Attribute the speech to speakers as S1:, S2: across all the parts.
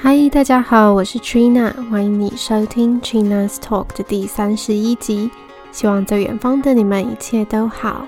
S1: 嗨，大家好，我是 Trina，欢迎你收听 Trina's Talk 的第三十一集。希望在远方的你们一切都好。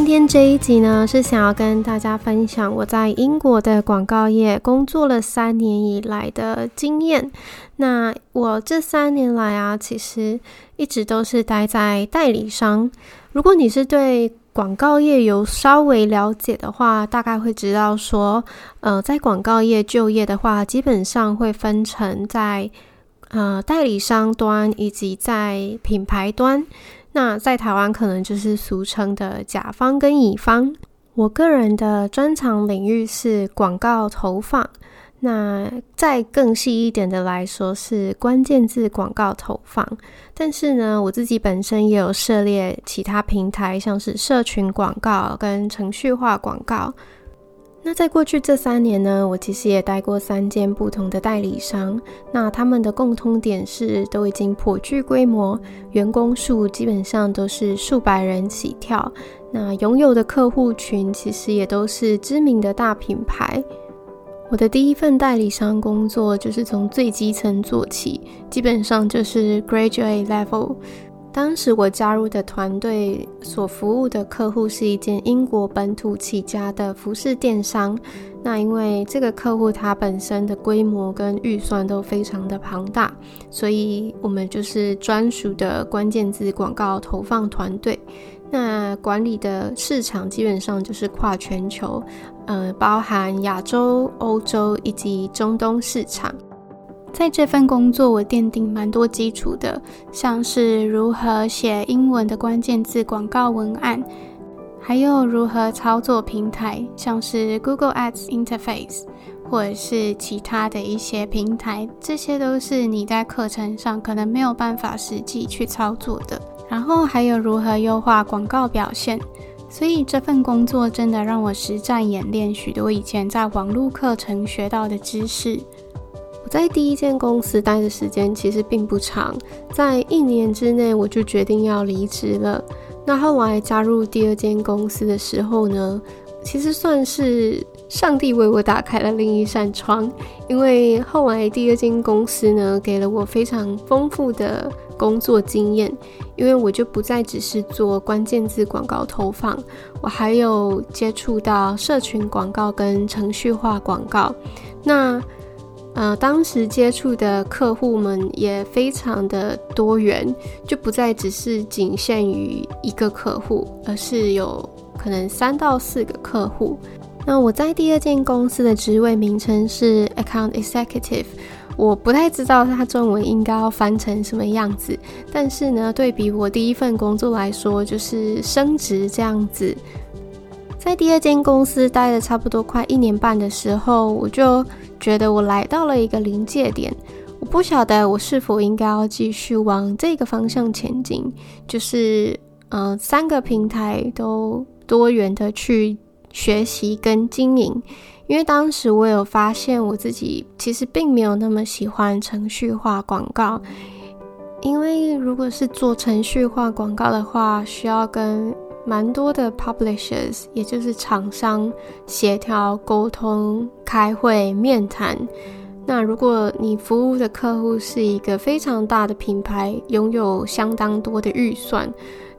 S1: 今天这一集呢，是想要跟大家分享我在英国的广告业工作了三年以来的经验。那我这三年来啊，其实一直都是待在代理商。如果你是对广告业有稍微了解的话，大概会知道说，呃，在广告业就业的话，基本上会分成在呃代理商端以及在品牌端。那在台湾可能就是俗称的甲方跟乙方。我个人的专长领域是广告投放，那再更细一点的来说是关键字广告投放。但是呢，我自己本身也有涉猎其他平台，像是社群广告跟程序化广告。那在过去这三年呢，我其实也待过三间不同的代理商。那他们的共通点是，都已经颇具规模，员工数基本上都是数百人起跳。那拥有的客户群其实也都是知名的大品牌。我的第一份代理商工作就是从最基层做起，基本上就是 graduate level。当时我加入的团队所服务的客户是一间英国本土起家的服饰电商。那因为这个客户他本身的规模跟预算都非常的庞大，所以我们就是专属的关键字广告投放团队。那管理的市场基本上就是跨全球，呃，包含亚洲、欧洲以及中东市场。在这份工作，我奠定蛮多基础的，像是如何写英文的关键字广告文案，还有如何操作平台，像是 Google Ads Interface，或者是其他的一些平台，这些都是你在课程上可能没有办法实际去操作的。然后还有如何优化广告表现，所以这份工作真的让我实战演练许多以前在网络课程学到的知识。在第一间公司待的时间其实并不长，在一年之内我就决定要离职了。那后来加入第二间公司的时候呢，其实算是上帝为我打开了另一扇窗，因为后来第二间公司呢给了我非常丰富的工作经验，因为我就不再只是做关键字广告投放，我还有接触到社群广告跟程序化广告。那呃，当时接触的客户们也非常的多元，就不再只是仅限于一个客户，而是有可能三到四个客户。那我在第二间公司的职位名称是 Account Executive，我不太知道它中文应该要翻成什么样子，但是呢，对比我第一份工作来说，就是升职这样子。在第二间公司待了差不多快一年半的时候，我就觉得我来到了一个临界点，我不晓得我是否应该要继续往这个方向前进，就是嗯、三个平台都多元的去学习跟经营，因为当时我有发现我自己其实并没有那么喜欢程序化广告，因为如果是做程序化广告的话，需要跟蛮多的 publishers，也就是厂商协调、沟通、开会、面谈。那如果你服务的客户是一个非常大的品牌，拥有相当多的预算，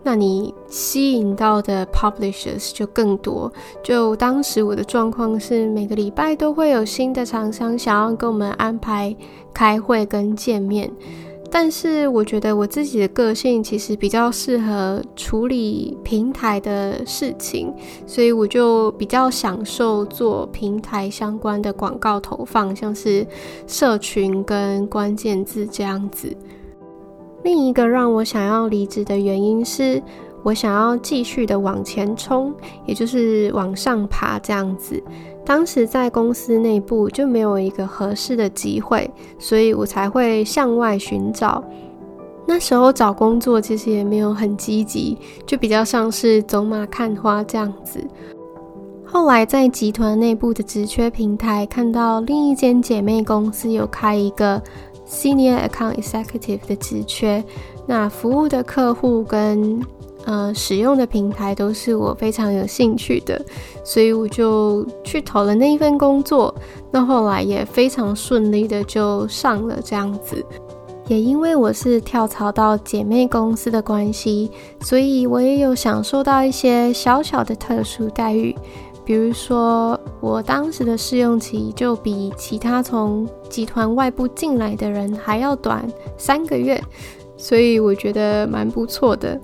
S1: 那你吸引到的 publishers 就更多。就当时我的状况是，每个礼拜都会有新的厂商想要跟我们安排开会跟见面。但是我觉得我自己的个性其实比较适合处理平台的事情，所以我就比较享受做平台相关的广告投放，像是社群跟关键字这样子。另一个让我想要离职的原因是，我想要继续的往前冲，也就是往上爬这样子。当时在公司内部就没有一个合适的机会，所以我才会向外寻找。那时候找工作其实也没有很积极，就比较像是走马看花这样子。后来在集团内部的职缺平台看到另一间姐妹公司有开一个 Senior Account Executive 的职缺，
S2: 那服务的客户跟呃使用的平台都是我非常有兴趣的，所以我就去投了那一份工作。那后来也非常顺利的就上了这样子。也因为我是跳槽到姐妹公司的关系，所以我也有享受到一些小小的特殊待遇。比如说，我当时的试用期就比其他从集团外部进来的人还要短三个月，所以我觉得蛮不错的。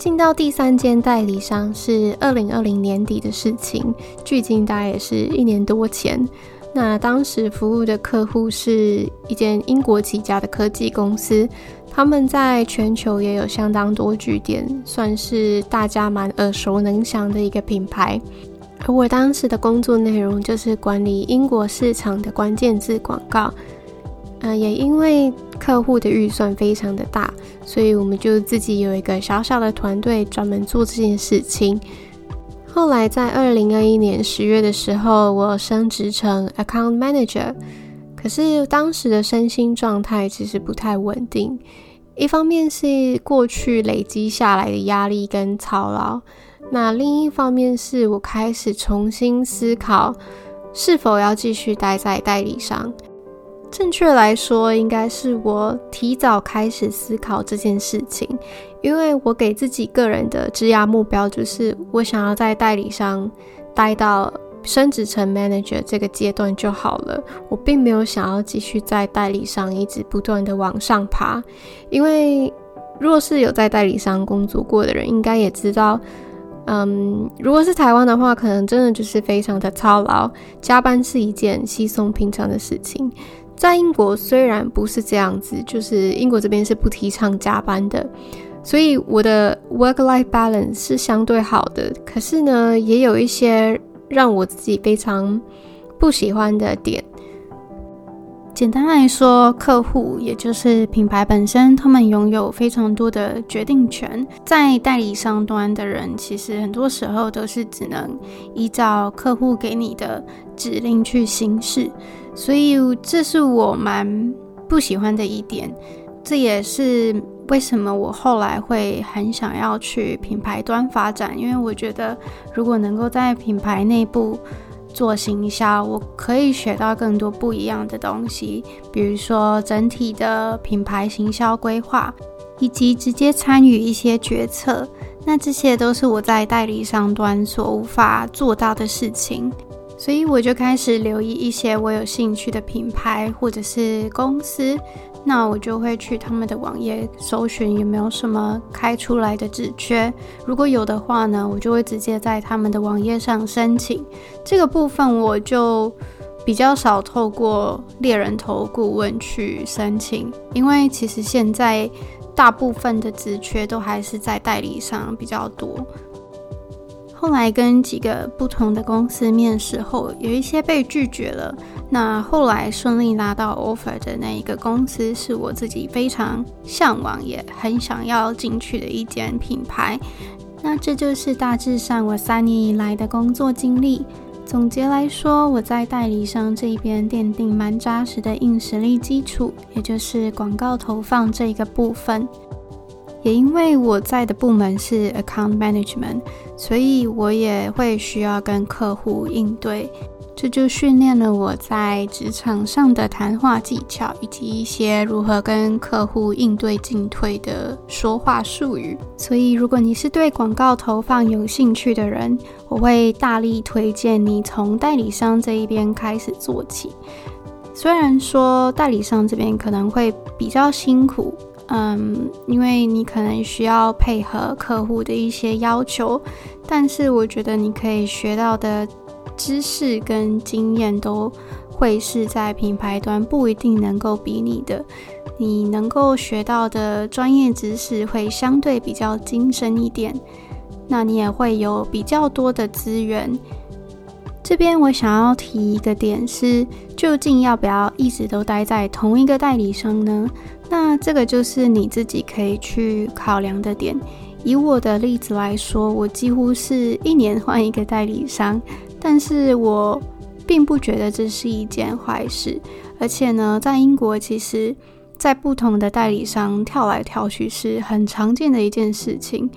S2: 进到第三间代理商是二零二零年底的事情，距今大概也是一年多前。那当时服务的客户是一间英国起家的科技公司，他们在全球也有相当多据点，算是大家蛮耳熟能详的一个品牌。而我当时的工作内容就是管理英国市场的关键字广告。嗯、也因为客户的预算非常的大，所以我们就自己有一个小小的团队专门做这件事情。后来在二零二一年十月的时候，我升职成 Account Manager，可是当时的身心状态其实不太稳定。一方面是过去累积下来的压力跟操劳，那另一方面是我开始重新思考是否要继续待在代理商。正确来说，应该是我提早开始思考这件事情，因为我给自己个人的职涯目标就是，我想要在代理商待到升职成 manager 这个阶段就好了。我并没有想要继续在代理商一直不断的往上爬，因为若是有在代理商工作过的人，应该也知道，嗯，如果是台湾的话，可能真的就是非常的操劳，加班是一件稀松平常的事情。在英国虽然不是这样子，就是英国这边是不提倡加班的，所以我的 work-life balance 是相对好的。可是呢，也有一些让我自己非常不喜欢的点。简单来说，客户也就是品牌本身，他们拥有非常多的决定权。在代理商端的人，其实很多时候都是只能依照客户给你的指令去行事，所以这是我蛮不喜欢的一点。这也是为什么我后来会很想要去品牌端发展，因为我觉得如果能够在品牌内部。做行销，我可以学到更多不一样的东西，比如说整体的品牌行销规划，以及直接参与一些决策。那这些都是我在代理商端所无法做到的事情，所以我就开始留意一些我有兴趣的品牌或者是公司。那我就会去他们的网页搜寻有没有什么开出来的职缺，如果有的话呢，我就会直接在他们的网页上申请。这个部分我就比较少透过猎人头顾问去申请，因为其实现在大部分的职缺都还是在代理商比较多。后来跟几个不同的公司面试后，有一些被拒绝了。那后来顺利拿到 offer 的那一个公司，是我自己非常向往也很想要进去的一间品牌。那这就是大致上我三年以来的工作经历。总结来说，我在代理商这边奠定蛮扎实的硬实力基础，也就是广告投放这一个部分。也因为我在的部门是 account management，所以我也会需要跟客户应对，这就训练了我在职场上的谈话技巧，以及一些如何跟客户应对进退的说话术语。所以，如果你是对广告投放有兴趣的人，我会大力推荐你从代理商这一边开始做起。虽然说代理商这边可能会比较辛苦。嗯，因为你可能需要配合客户的一些要求，但是我觉得你可以学到的知识跟经验都会是在品牌端不一定能够比拟的，你能够学到的专业知识会相对比较精深一点，那你也会有比较多的资源。这边我想要提一个点是，究竟要不要一直都待在同一个代理商呢？那这个就是你自己可以去考量的点。以我的例子来说，我几乎是一年换一个代理商，但是我并不觉得这是一件坏事。而且呢，在英国其实在不同的代理商跳来跳去是很常见的一件事情。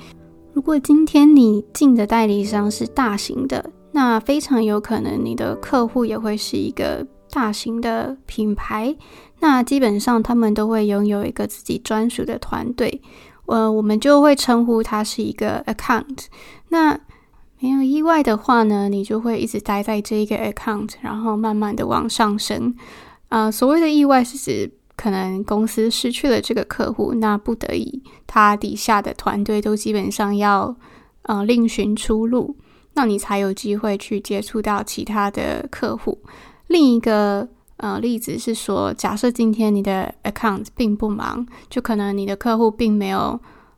S2: 如果今天你进的代理商是大型的，那非常有可能你的客户也会是一个大型的品牌。那基本上他们都会拥有一个自己专属的团队，呃，我们就会称呼它是一个 account。那没有意外的话呢，你就会一直待在这一个 account，然后慢慢的往上升。啊、所谓的意外是指可能公司失去了这个客户，那不得已，他底下的团队都基本上要呃另寻出路，那你才有机会去接触到其他的客户。另一个。呃，例子是说，假设今天你的 account 并不忙，就可能你的客户并没有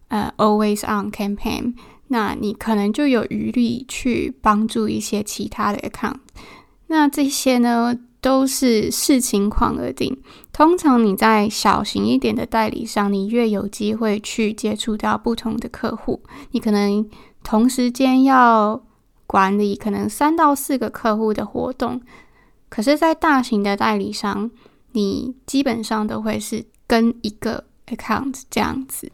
S2: 呃 always on campaign，那你可能就有余力去帮助一些其他的 account。那这些呢，都是视情况而定。通常你在小型一点的代理商，你越有机会去接触到不同的客户，你可能同时间要管理可能三到四个客户的活动。可是，在大型的代理商，你基本上都会是跟一个 account 这样子。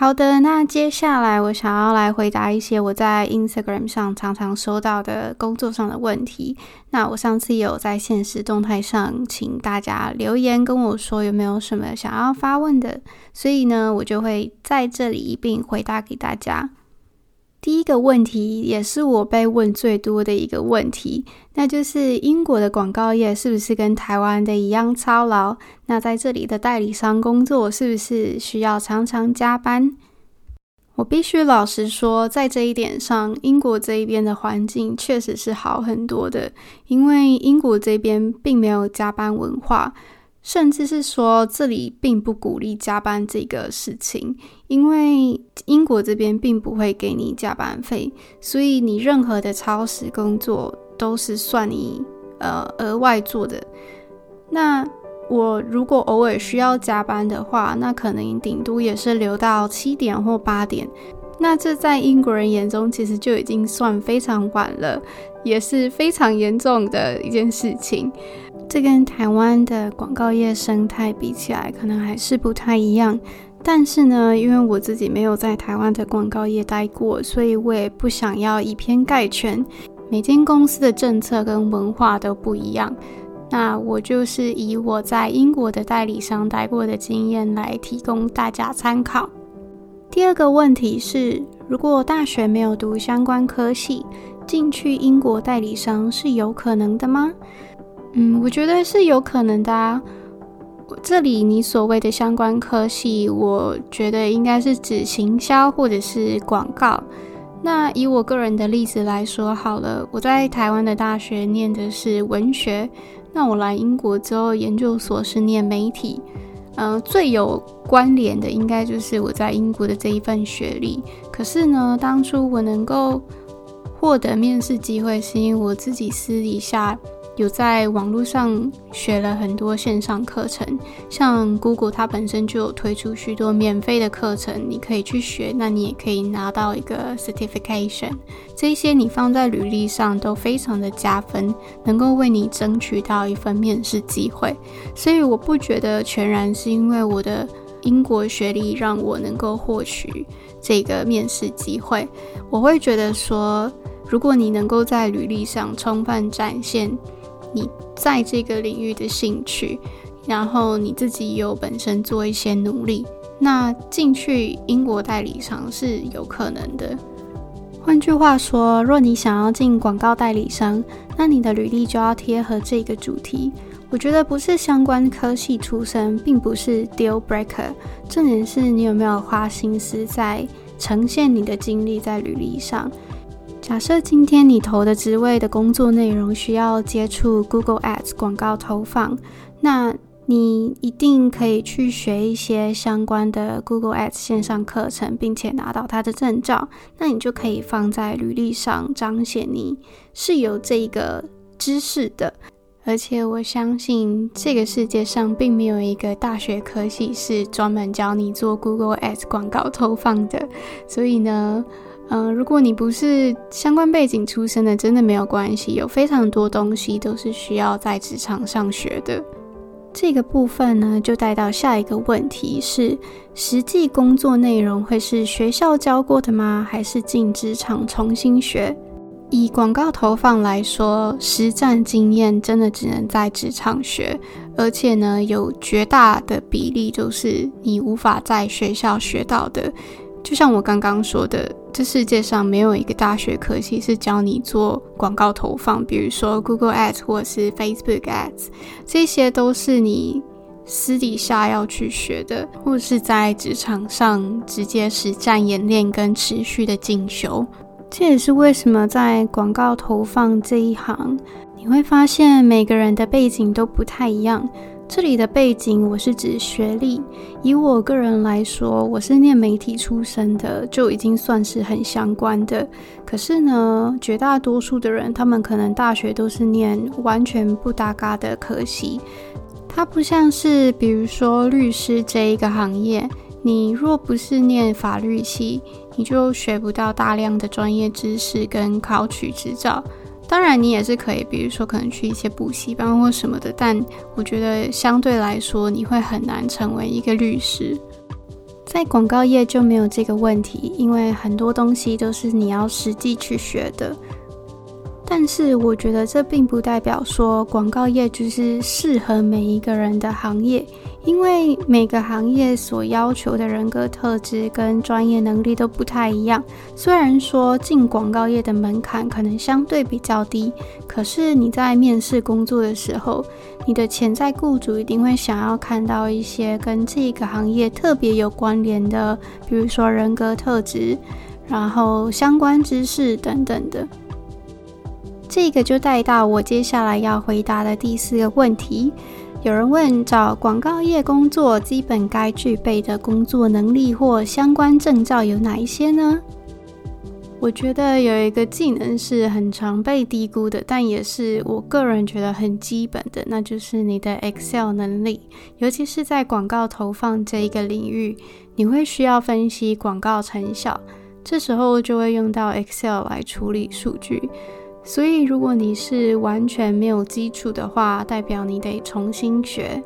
S2: 好的，那接下来我想要来回答一些我在 Instagram 上常常收到的工作上的问题。那我上次有在现实动态上请大家留言跟我说有没有什么想要发问的，所以呢，我就会在这里一并回答给大家。第一个问题也是我被问最多的一个问题，那就是英国的广告业是不是跟台湾的一样操劳？那在这里的代理商工作是不是需要常常加班？我必须老实说，在这一点上，英国这一边的环境确实是好很多的，因为英国这边并没有加班文化。甚至是说，这里并不鼓励加班这个事情，因为英国这边并不会给你加班费，所以你任何的超时工作都是算你呃额外做的。那我如果偶尔需要加班的话，那可能顶多也是留到七点或八点。那这在英国人眼中其实就已经算非常晚了，也是非常严重的一件事情。这跟台湾的广告业生态比起来，可能还是不太一样。但是呢，因为我自己没有在台湾的广告业待过，所以我也不想要以偏概全。每间公司的政策跟文化都不一样。那我就是以我在英国的代理商待过的经验来提供大家参考。第二个问题是，如果大学没有读相关科系，进去英国代理商是有可能的吗？嗯，我觉得是有可能的啊。这里你所谓的相关科系，我觉得应该是指行销或者是广告。那以我个人的例子来说好了，我在台湾的大学念的是文学，那我来英国之后研究所是念媒体。呃，最有关联的应该就是我在英国的这一份学历。可是呢，当初我能够获得面试机会，是因为我自己私底下。有在网络上学了很多线上课程，像 Google 它本身就有推出许多免费的课程，你可以去学，那你也可以拿到一个 certification，这些你放在履历上都非常的加分，能够为你争取到一份面试机会。所以我不觉得全然是因为我的英国学历让我能够获取这个面试机会，我会觉得说，如果你能够在履历上充分展现。你在这个领域的兴趣，然后你自己有本身做一些努力，那进去英国代理商是有可能的。换句话说，若你想要进广告代理商，那你的履历就要贴合这个主题。我觉得不是相关科系出身，并不是 deal breaker，重点是你有没有花心思在呈现你的经历在履历上。假设今天你投的职位的工作内容需要接触 Google Ads 广告投放，那你一定可以去学一些相关的 Google Ads 线上课程，并且拿到它的证照，那你就可以放在履历上彰显你是有这个知识的。而且我相信这个世界上并没有一个大学科系是专门教你做 Google Ads 广告投放的，所以呢。嗯、如果你不是相关背景出身的，真的没有关系，有非常多东西都是需要在职场上学的。这个部分呢，就带到下一个问题是：实际工作内容会是学校教过的吗？还是进职场重新学？以广告投放来说，实战经验真的只能在职场学，而且呢，有绝大的比例都是你无法在学校学到的。就像我刚刚说的，这世界上没有一个大学科系是教你做广告投放，比如说 Google Ads 或者是 Facebook Ads，这些都是你私底下要去学的，或者是在职场上直接实战演练跟持续的进修。这也是为什么在广告投放这一行，你会发现每个人的背景都不太一样。这里的背景，我是指学历。以我个人来说，我是念媒体出身的，就已经算是很相关的。可是呢，绝大多数的人，他们可能大学都是念完全不搭嘎的科系。它不像是，比如说律师这一个行业，你若不是念法律系，你就学不到大量的专业知识跟考取执照。当然，你也是可以，比如说可能去一些补习班或什么的，但我觉得相对来说，你会很难成为一个律师。在广告业就没有这个问题，因为很多东西都是你要实际去学的。但是，我觉得这并不代表说广告业就是适合每一个人的行业。因为每个行业所要求的人格特质跟专业能力都不太一样。虽然说进广告业的门槛可能相对比较低，可是你在面试工作的时候，你的潜在雇主一定会想要看到一些跟这个行业特别有关联的，比如说人格特质，然后相关知识等等的。这个就带到我接下来要回答的第四个问题。有人问，找广告业工作基本该具备的工作能力或相关证照有哪一些呢？我觉得有一个技能是很常被低估的，但也是我个人觉得很基本的，那就是你的 Excel 能力。尤其是在广告投放这一个领域，你会需要分析广告成效，这时候就会用到 Excel 来处理数据。所以，如果你是完全没有基础的话，代表你得重新学。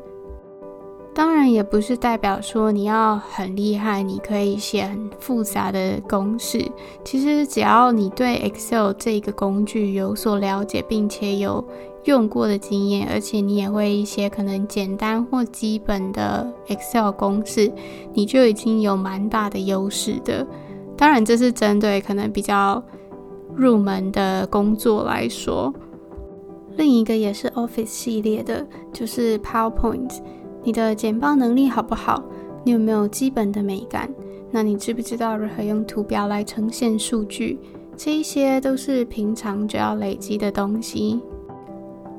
S2: 当然，也不是代表说你要很厉害，你可以写很复杂的公式。其实，只要你对 Excel 这个工具有所了解，并且有用过的经验，而且你也会一些可能简单或基本的 Excel 公式，你就已经有蛮大的优势的。当然，这是针对可能比较。入门的工作来说，另一个也是 Office 系列的，就是 PowerPoint。你的简报能力好不好？你有没有基本的美感？那你知不知道如何用图表来呈现数据？这一些都是平常就要累积的东西。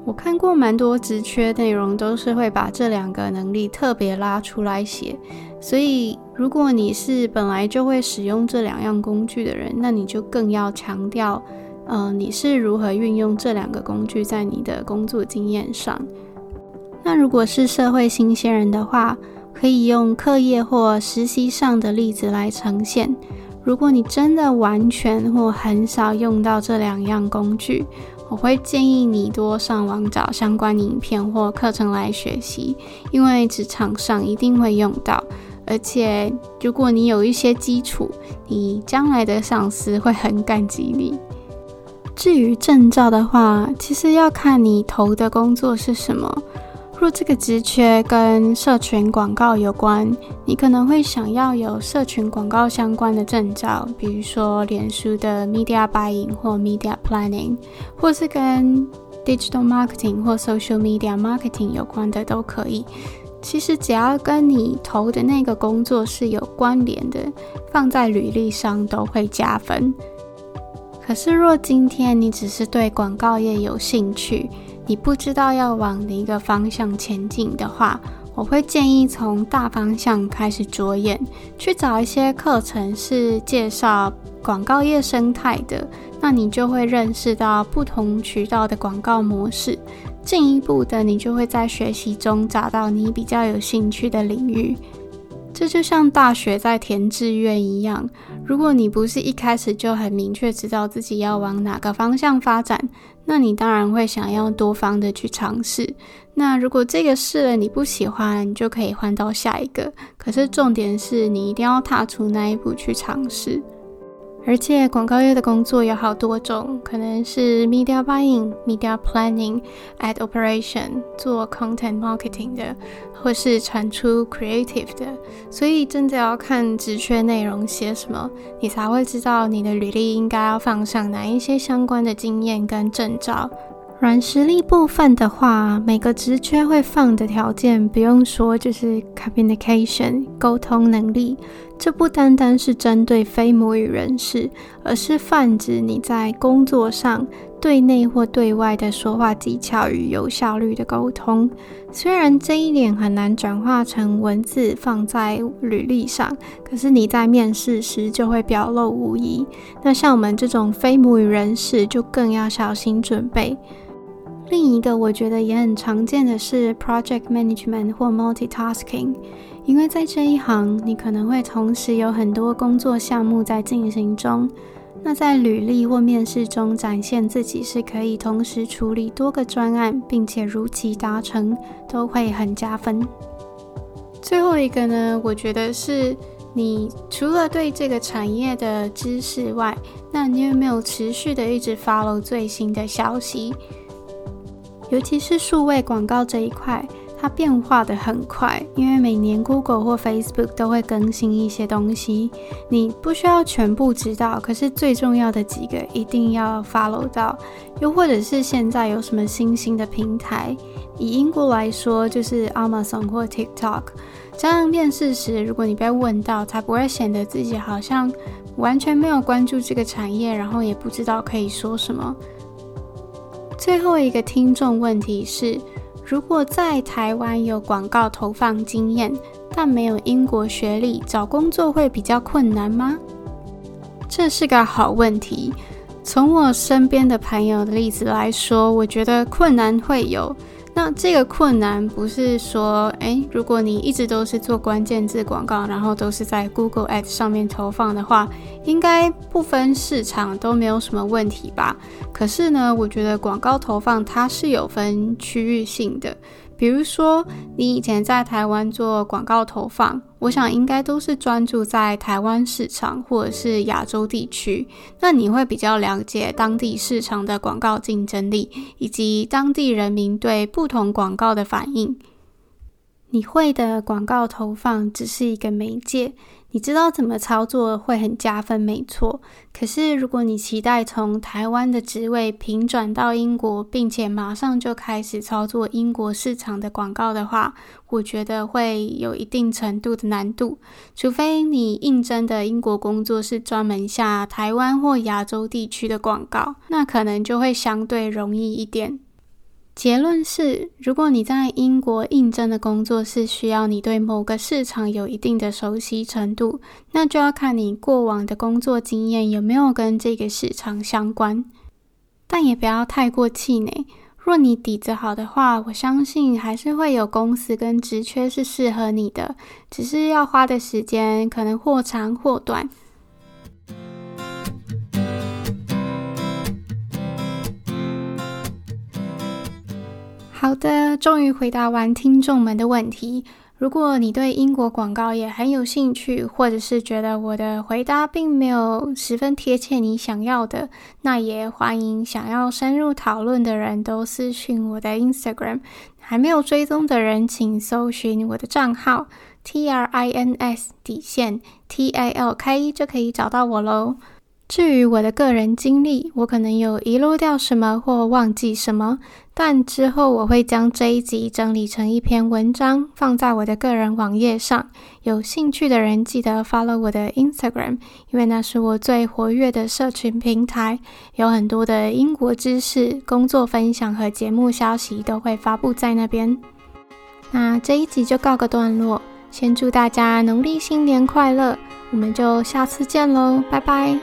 S2: 我看过蛮多职缺内容，都是会把这两个能力特别拉出来写。所以，如果你是本来就会使用这两样工具的人，那你就更要强调，呃，你是如何运用这两个工具在你的工作经验上。那如果是社会新鲜人的话，可以用课业或实习上的例子来呈现。如果你真的完全或很少用到这两样工具，我会建议你多上网找相关影片或课程来学习，因为职场上一定会用到。而且，如果你有一些基础，你将来的上司会很感激你。至于证照的话，其实要看你投的工作是什么。若这个职缺跟社群广告有关，你可能会想要有社群广告相关的证照，比如说脸书的 Media Buying 或 Media Planning，或是跟 Digital Marketing 或 Social Media Marketing 有关的都可以。其实只要跟你投的那个工作是有关联的，放在履历上都会加分。可是若今天你只是对广告业有兴趣，你不知道要往哪一个方向前进的话，我会建议从大方向开始着眼，去找一些课程是介绍广告业生态的，那你就会认识到不同渠道的广告模式。进一步的，你就会在学习中找到你比较有兴趣的领域。这就像大学在填志愿一样，如果你不是一开始就很明确知道自己要往哪个方向发展，那你当然会想要多方的去尝试。那如果这个试了你不喜欢，就可以换到下一个。可是重点是你一定要踏出那一步去尝试。而且广告业的工作有好多种，可能是 media buying、media planning、ad operation，做 content marketing 的，或是产出 creative 的。所以真的要看职缺内容写什么，你才会知道你的履历应该要放上哪一些相关的经验跟证照。软实力部分的话，每个职缺会放的条件不用说，就是 communication 沟通能力。这不单单是针对非母语人士，而是泛指你在工作上对内或对外的说话技巧与有效率的沟通。虽然这一点很难转化成文字放在履历上，可是你在面试时就会表露无遗。那像我们这种非母语人士，就更要小心准备。另一个我觉得也很常见的是 project management 或 multitasking，因为在这一行，你可能会同时有很多工作项目在进行中。那在履历或面试中展现自己是可以同时处理多个专案，并且如期达成，都会很加分。最后一个呢，我觉得是你除了对这个产业的知识外，那你有没有持续的一直 follow 最新的消息？尤其是数位广告这一块，它变化得很快，因为每年 Google 或 Facebook 都会更新一些东西，你不需要全部知道，可是最重要的几个一定要 follow 到。又或者是现在有什么新兴的平台，以英国来说，就是 Amazon 或 TikTok。这样面试时，如果你被问到，才不会显得自己好像完全没有关注这个产业，然后也不知道可以说什么。最后一个听众问题是：如果在台湾有广告投放经验，但没有英国学历，找工作会比较困难吗？这是个好问题。从我身边的朋友的例子来说，我觉得困难会有。那这个困难不是说，诶，如果你一直都是做关键字广告，然后都是在 Google Ads 上面投放的话，应该不分市场都没有什么问题吧？可是呢，我觉得广告投放它是有分区域性的。比如说，你以前在台湾做广告投放，我想应该都是专注在台湾市场或者是亚洲地区，那你会比较了解当地市场的广告竞争力，以及当地人民对不同广告的反应。你会的广告投放只是一个媒介。你知道怎么操作会很加分，没错。可是如果你期待从台湾的职位平转到英国，并且马上就开始操作英国市场的广告的话，我觉得会有一定程度的难度。除非你应征的英国工作是专门下台湾或亚洲地区的广告，那可能就会相对容易一点。结论是，如果你在英国应征的工作是需要你对某个市场有一定的熟悉程度，那就要看你过往的工作经验有没有跟这个市场相关。但也不要太过气馁，若你底子好的话，我相信还是会有公司跟职缺是适合你的，只是要花的时间可能或长或短。好的，终于回答完听众们的问题。如果你对英国广告也很有兴趣，或者是觉得我的回答并没有十分贴切你想要的，那也欢迎想要深入讨论的人都私讯我的 Instagram。还没有追踪的人，请搜寻我的账号 T R I N S 底线 T A L K 就可以找到我喽。至于我的个人经历，我可能有遗漏掉什么或忘记什么，但之后我会将这一集整理成一篇文章，放在我的个人网页上。有兴趣的人记得 follow 我的 Instagram，因为那是我最活跃的社群平台，有很多的英国知识、工作分享和节目消息都会发布在那边。那这一集就告个段落，先祝大家农历新年快乐！我们就下次见喽，拜拜。